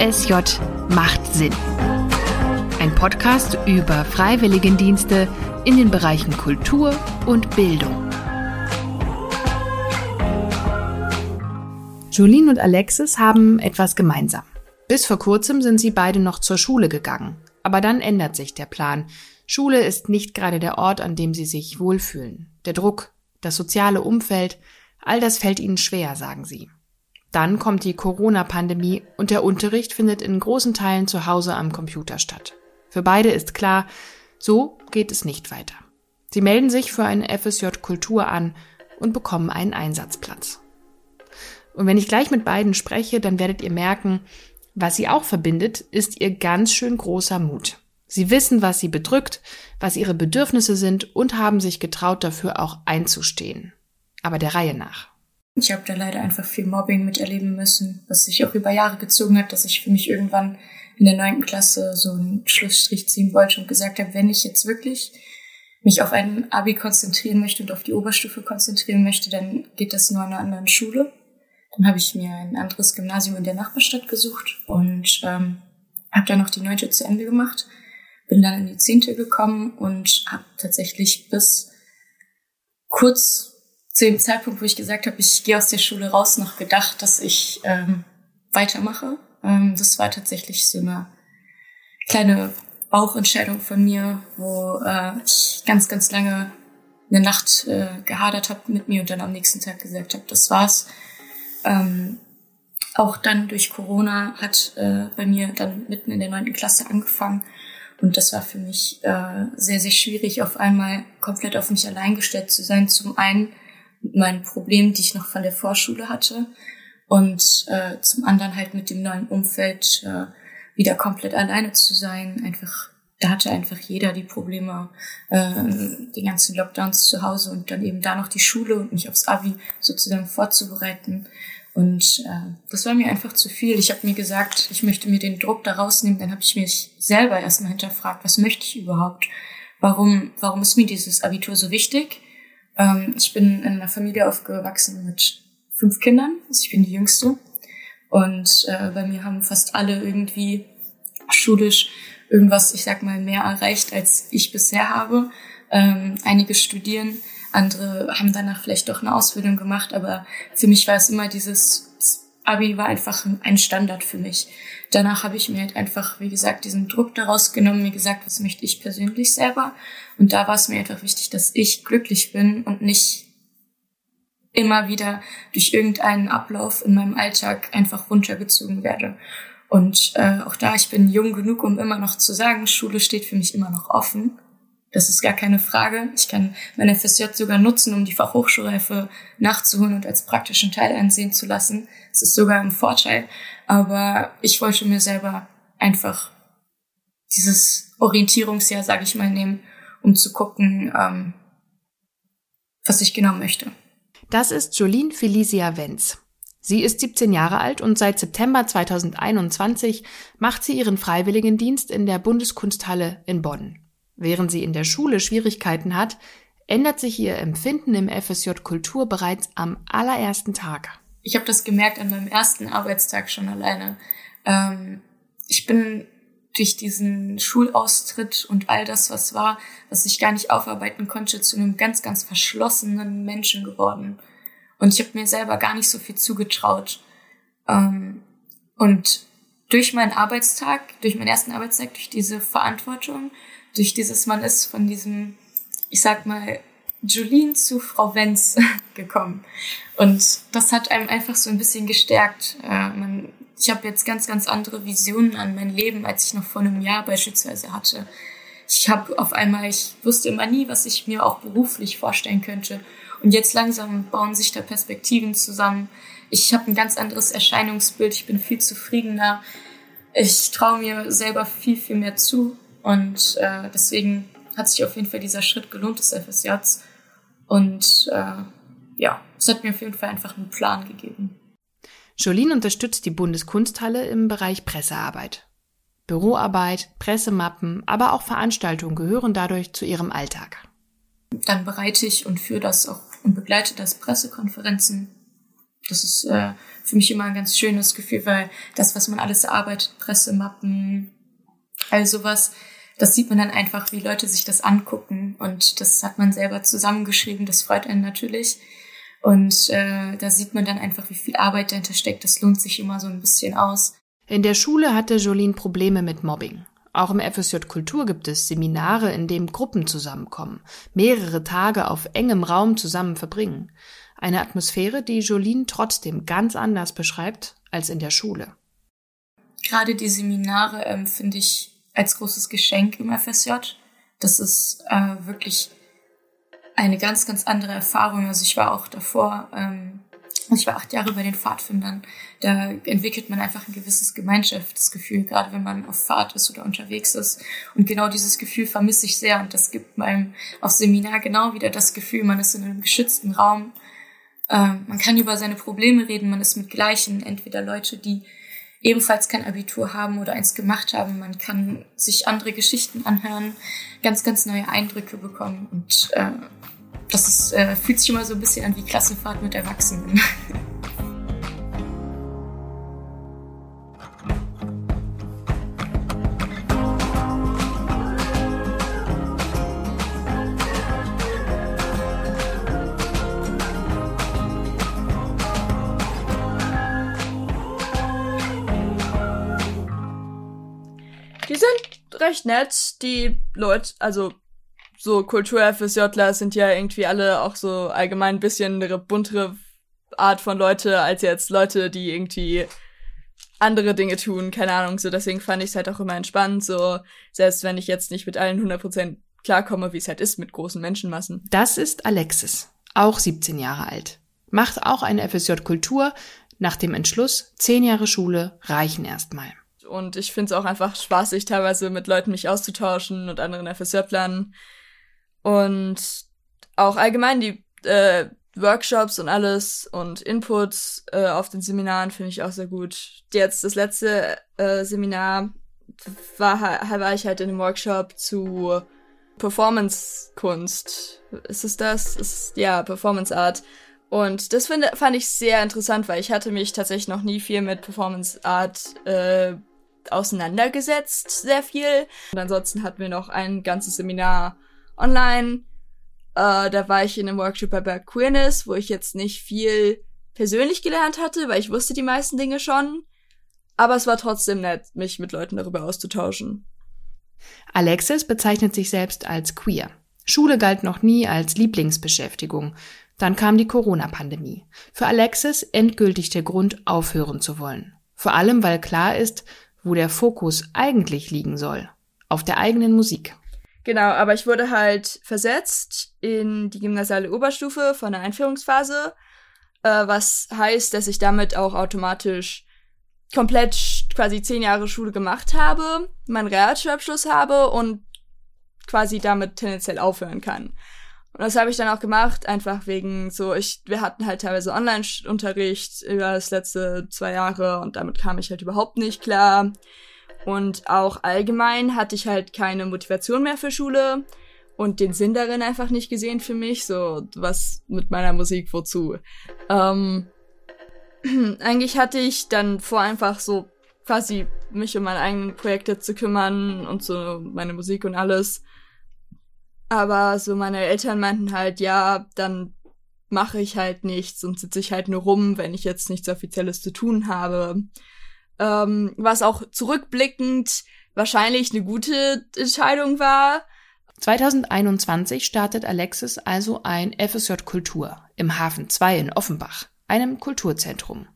FSJ macht Sinn. Ein Podcast über Freiwilligendienste in den Bereichen Kultur und Bildung. Jolene und Alexis haben etwas gemeinsam. Bis vor kurzem sind sie beide noch zur Schule gegangen. Aber dann ändert sich der Plan. Schule ist nicht gerade der Ort, an dem sie sich wohlfühlen. Der Druck, das soziale Umfeld, all das fällt ihnen schwer, sagen sie. Dann kommt die Corona-Pandemie und der Unterricht findet in großen Teilen zu Hause am Computer statt. Für beide ist klar, so geht es nicht weiter. Sie melden sich für einen FSJ Kultur an und bekommen einen Einsatzplatz. Und wenn ich gleich mit beiden spreche, dann werdet ihr merken, was sie auch verbindet, ist ihr ganz schön großer Mut. Sie wissen, was sie bedrückt, was ihre Bedürfnisse sind und haben sich getraut, dafür auch einzustehen. Aber der Reihe nach. Ich habe da leider einfach viel Mobbing miterleben müssen, was sich auch über Jahre gezogen hat, dass ich für mich irgendwann in der neunten Klasse so einen Schlussstrich ziehen wollte und gesagt habe, wenn ich jetzt wirklich mich auf ein Abi konzentrieren möchte und auf die Oberstufe konzentrieren möchte, dann geht das nur an einer anderen Schule. Dann habe ich mir ein anderes Gymnasium in der Nachbarstadt gesucht und ähm, habe dann noch die neunte zu Ende gemacht, bin dann in die zehnte gekommen und habe tatsächlich bis kurz zu dem Zeitpunkt, wo ich gesagt habe, ich gehe aus der Schule raus, noch gedacht, dass ich ähm, weitermache. Ähm, das war tatsächlich so eine kleine Bauchentscheidung von mir, wo äh, ich ganz, ganz lange eine Nacht äh, gehadert habe mit mir und dann am nächsten Tag gesagt habe, das war's. Ähm, auch dann durch Corona hat äh, bei mir dann mitten in der neunten Klasse angefangen. Und das war für mich äh, sehr, sehr schwierig, auf einmal komplett auf mich allein gestellt zu sein. Zum einen meinen Problemen, die ich noch von der Vorschule hatte. Und äh, zum anderen halt mit dem neuen Umfeld äh, wieder komplett alleine zu sein. Einfach, da hatte einfach jeder die Probleme, äh, die ganzen Lockdowns zu Hause und dann eben da noch die Schule und mich aufs Abi sozusagen vorzubereiten. Und äh, das war mir einfach zu viel. Ich habe mir gesagt, ich möchte mir den Druck da rausnehmen. Dann habe ich mich selber erstmal hinterfragt, was möchte ich überhaupt? Warum, warum ist mir dieses Abitur so wichtig? Ähm, ich bin in einer Familie aufgewachsen mit fünf Kindern. Also ich bin die Jüngste. Und äh, bei mir haben fast alle irgendwie schulisch irgendwas, ich sag mal, mehr erreicht, als ich bisher habe. Ähm, einige studieren, andere haben danach vielleicht doch eine Ausbildung gemacht, aber für mich war es immer dieses Abi war einfach ein Standard für mich. Danach habe ich mir halt einfach, wie gesagt, diesen Druck daraus genommen, mir gesagt, was möchte ich persönlich selber. Und da war es mir einfach wichtig, dass ich glücklich bin und nicht immer wieder durch irgendeinen Ablauf in meinem Alltag einfach runtergezogen werde. Und äh, auch da, ich bin jung genug, um immer noch zu sagen, Schule steht für mich immer noch offen. Das ist gar keine Frage. Ich kann meine FSJ sogar nutzen, um die Fachhochschulreife nachzuholen und als praktischen Teil ansehen zu lassen. Es ist sogar ein Vorteil. Aber ich wollte mir selber einfach dieses Orientierungsjahr, sage ich mal, nehmen, um zu gucken, ähm, was ich genau möchte. Das ist Jolene Felicia Wenz. Sie ist 17 Jahre alt und seit September 2021 macht sie ihren Freiwilligendienst in der Bundeskunsthalle in Bonn. Während sie in der Schule Schwierigkeiten hat, ändert sich ihr Empfinden im FSJ Kultur bereits am allerersten Tag. Ich habe das gemerkt an meinem ersten Arbeitstag schon alleine. Ähm, ich bin durch diesen Schulaustritt und all das, was war, was ich gar nicht aufarbeiten konnte, zu einem ganz, ganz verschlossenen Menschen geworden. Und ich habe mir selber gar nicht so viel zugetraut. Ähm, und durch meinen Arbeitstag, durch meinen ersten Arbeitstag, durch diese Verantwortung, durch dieses, man ist von diesem, ich sag mal, Julien zu Frau Wenz gekommen. Und das hat einem einfach so ein bisschen gestärkt. Äh, man, ich habe jetzt ganz, ganz andere Visionen an mein Leben, als ich noch vor einem Jahr beispielsweise hatte. Ich habe auf einmal, ich wusste immer nie, was ich mir auch beruflich vorstellen könnte. Und jetzt langsam bauen sich da Perspektiven zusammen. Ich habe ein ganz anderes Erscheinungsbild. Ich bin viel zufriedener. Ich traue mir selber viel, viel mehr zu. Und äh, deswegen hat sich auf jeden Fall dieser Schritt gelohnt des FSJs. Und äh, ja, es hat mir auf jeden Fall einfach einen Plan gegeben. Jolene unterstützt die Bundeskunsthalle im Bereich Pressearbeit. Büroarbeit, Pressemappen, aber auch Veranstaltungen gehören dadurch zu ihrem Alltag. Dann bereite ich und führe das auch und begleite das Pressekonferenzen. Das ist äh, für mich immer ein ganz schönes Gefühl, weil das, was man alles erarbeitet, Pressemappen, all sowas, das sieht man dann einfach, wie Leute sich das angucken. Und das hat man selber zusammengeschrieben, das freut einen natürlich. Und äh, da sieht man dann einfach, wie viel Arbeit dahinter steckt. Das lohnt sich immer so ein bisschen aus. In der Schule hatte Jolene Probleme mit Mobbing. Auch im FSJ Kultur gibt es Seminare, in denen Gruppen zusammenkommen, mehrere Tage auf engem Raum zusammen verbringen. Eine Atmosphäre, die Jolene trotzdem ganz anders beschreibt als in der Schule. Gerade die Seminare ähm, finde ich als großes Geschenk im FSJ. Das ist äh, wirklich eine ganz, ganz andere Erfahrung. Also ich war auch davor ähm, ich war acht Jahre bei den Pfadfindern. Da entwickelt man einfach ein gewisses Gemeinschaftsgefühl, gerade wenn man auf Fahrt ist oder unterwegs ist. Und genau dieses Gefühl vermisse ich sehr. Und das gibt meinem auf Seminar genau wieder das Gefühl, man ist in einem geschützten Raum. Ähm, man kann über seine Probleme reden, man ist mit Gleichen, entweder Leute, die ebenfalls kein Abitur haben oder eins gemacht haben. Man kann sich andere Geschichten anhören, ganz, ganz neue Eindrücke bekommen. Und äh, das ist, äh, fühlt sich immer so ein bisschen an wie Klassenfahrt mit Erwachsenen. Die sind recht nett, die Leute, also so Kultur-FSJler sind ja irgendwie alle auch so allgemein ein bisschen eine buntere Art von Leute als jetzt Leute, die irgendwie andere Dinge tun, keine Ahnung, so deswegen fand ich es halt auch immer entspannt, so selbst wenn ich jetzt nicht mit allen 100% klarkomme, wie es halt ist mit großen Menschenmassen. Das ist Alexis, auch 17 Jahre alt. Macht auch eine FSJ Kultur, nach dem Entschluss, 10 Jahre Schule reichen erstmal. Und ich finde es auch einfach spaßig, teilweise mit Leuten mich auszutauschen und anderen FSJ-Lern. Und auch allgemein die äh, Workshops und alles und Inputs äh, auf den Seminaren finde ich auch sehr gut. Jetzt das letzte äh, Seminar war, war ich halt in einem Workshop zu Performance-Kunst. Ist es das? Ist, ja, Performance Art. Und das finde, fand ich sehr interessant, weil ich hatte mich tatsächlich noch nie viel mit Performance Art äh, auseinandergesetzt, sehr viel. Und ansonsten hatten wir noch ein ganzes Seminar online. Äh, da war ich in einem Workshop bei Berg Queerness, wo ich jetzt nicht viel persönlich gelernt hatte, weil ich wusste die meisten Dinge schon. Aber es war trotzdem nett, mich mit Leuten darüber auszutauschen. Alexis bezeichnet sich selbst als queer. Schule galt noch nie als Lieblingsbeschäftigung. Dann kam die Corona-Pandemie. Für Alexis endgültig der Grund, aufhören zu wollen. Vor allem, weil klar ist, wo der Fokus eigentlich liegen soll. Auf der eigenen Musik. Genau, aber ich wurde halt versetzt in die gymnasiale Oberstufe von der Einführungsphase, äh, was heißt, dass ich damit auch automatisch komplett quasi zehn Jahre Schule gemacht habe, meinen Realschulabschluss habe und quasi damit tendenziell aufhören kann. Und das habe ich dann auch gemacht, einfach wegen so, ich, wir hatten halt teilweise Online-Unterricht über das letzte zwei Jahre und damit kam ich halt überhaupt nicht klar. Und auch allgemein hatte ich halt keine Motivation mehr für Schule und den Sinn darin einfach nicht gesehen für mich. So, was mit meiner Musik, wozu? Ähm, eigentlich hatte ich dann vor, einfach so quasi mich um meine eigenen Projekte zu kümmern und so meine Musik und alles. Aber so meine Eltern meinten halt, ja, dann mache ich halt nichts und sitze ich halt nur rum, wenn ich jetzt nichts Offizielles zu tun habe ähm, was auch zurückblickend wahrscheinlich eine gute Entscheidung war. 2021 startet Alexis also ein FSJ Kultur im Hafen 2 in Offenbach, einem Kulturzentrum.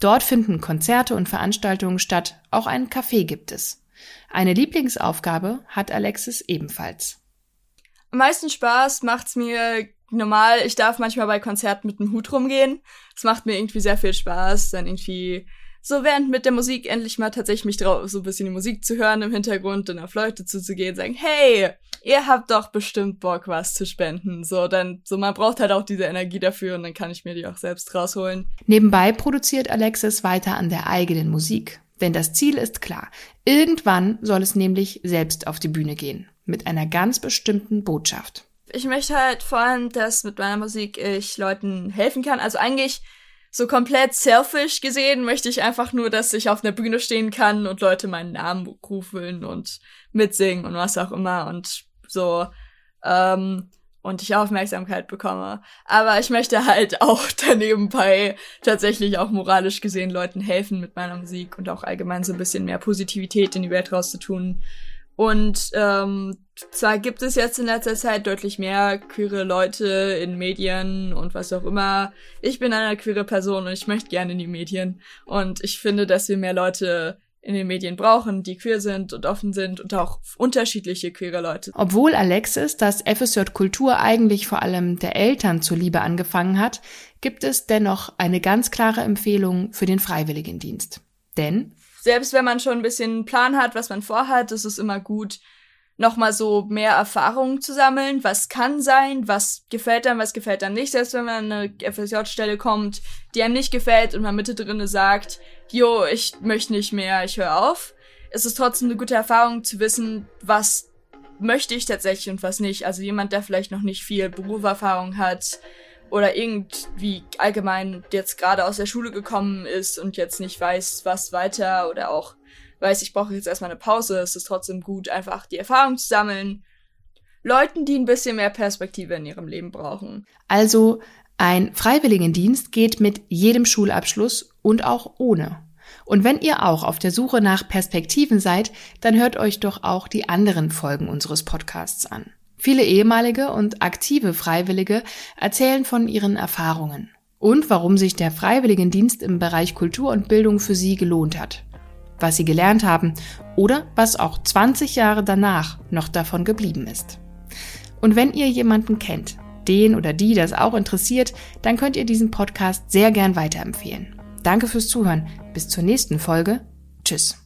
Dort finden Konzerte und Veranstaltungen statt, auch ein Café gibt es. Eine Lieblingsaufgabe hat Alexis ebenfalls. Am meisten Spaß macht's mir normal, ich darf manchmal bei Konzerten mit einem Hut rumgehen. Es macht mir irgendwie sehr viel Spaß, dann irgendwie so während mit der Musik endlich mal tatsächlich mich drauf, so ein bisschen die Musik zu hören im Hintergrund und auf Leute zuzugehen, sagen, hey, ihr habt doch bestimmt Bock, was zu spenden. So, dann, so man braucht halt auch diese Energie dafür und dann kann ich mir die auch selbst rausholen. Nebenbei produziert Alexis weiter an der eigenen Musik. Denn das Ziel ist klar. Irgendwann soll es nämlich selbst auf die Bühne gehen. Mit einer ganz bestimmten Botschaft. Ich möchte halt vor allem, dass mit meiner Musik ich Leuten helfen kann. Also eigentlich so komplett selfish gesehen möchte ich einfach nur, dass ich auf einer Bühne stehen kann und Leute meinen Namen rufen und mitsingen und was auch immer und so ähm, und ich Aufmerksamkeit bekomme. Aber ich möchte halt auch danebenbei tatsächlich auch moralisch gesehen Leuten helfen mit meiner Musik und auch allgemein so ein bisschen mehr Positivität in die Welt rauszutun. Und ähm, zwar gibt es jetzt in letzter Zeit deutlich mehr queere Leute in Medien und was auch immer. Ich bin eine queere Person und ich möchte gerne in die Medien. Und ich finde, dass wir mehr Leute in den Medien brauchen, die queer sind und offen sind und auch unterschiedliche queere Leute. Obwohl Alexis das FSJ Kultur eigentlich vor allem der Eltern zuliebe angefangen hat, gibt es dennoch eine ganz klare Empfehlung für den Freiwilligendienst. Denn selbst wenn man schon ein bisschen Plan hat, was man vorhat, ist es immer gut, nochmal so mehr Erfahrungen zu sammeln. Was kann sein, was gefällt einem, was gefällt einem nicht. Selbst wenn man an eine FSJ-Stelle kommt, die einem nicht gefällt und man Mitte drinne sagt, jo, ich möchte nicht mehr, ich höre auf. Es ist trotzdem eine gute Erfahrung zu wissen, was möchte ich tatsächlich und was nicht. Also jemand, der vielleicht noch nicht viel Berufserfahrung hat oder irgendwie allgemein jetzt gerade aus der Schule gekommen ist und jetzt nicht weiß, was weiter oder auch weiß, ich brauche jetzt erstmal eine Pause, es ist trotzdem gut, einfach die Erfahrung zu sammeln. Leuten, die ein bisschen mehr Perspektive in ihrem Leben brauchen. Also ein Freiwilligendienst geht mit jedem Schulabschluss und auch ohne. Und wenn ihr auch auf der Suche nach Perspektiven seid, dann hört euch doch auch die anderen Folgen unseres Podcasts an. Viele ehemalige und aktive Freiwillige erzählen von ihren Erfahrungen und warum sich der Freiwilligendienst im Bereich Kultur und Bildung für sie gelohnt hat was sie gelernt haben oder was auch 20 Jahre danach noch davon geblieben ist. Und wenn ihr jemanden kennt, den oder die das auch interessiert, dann könnt ihr diesen Podcast sehr gern weiterempfehlen. Danke fürs Zuhören. Bis zur nächsten Folge. Tschüss.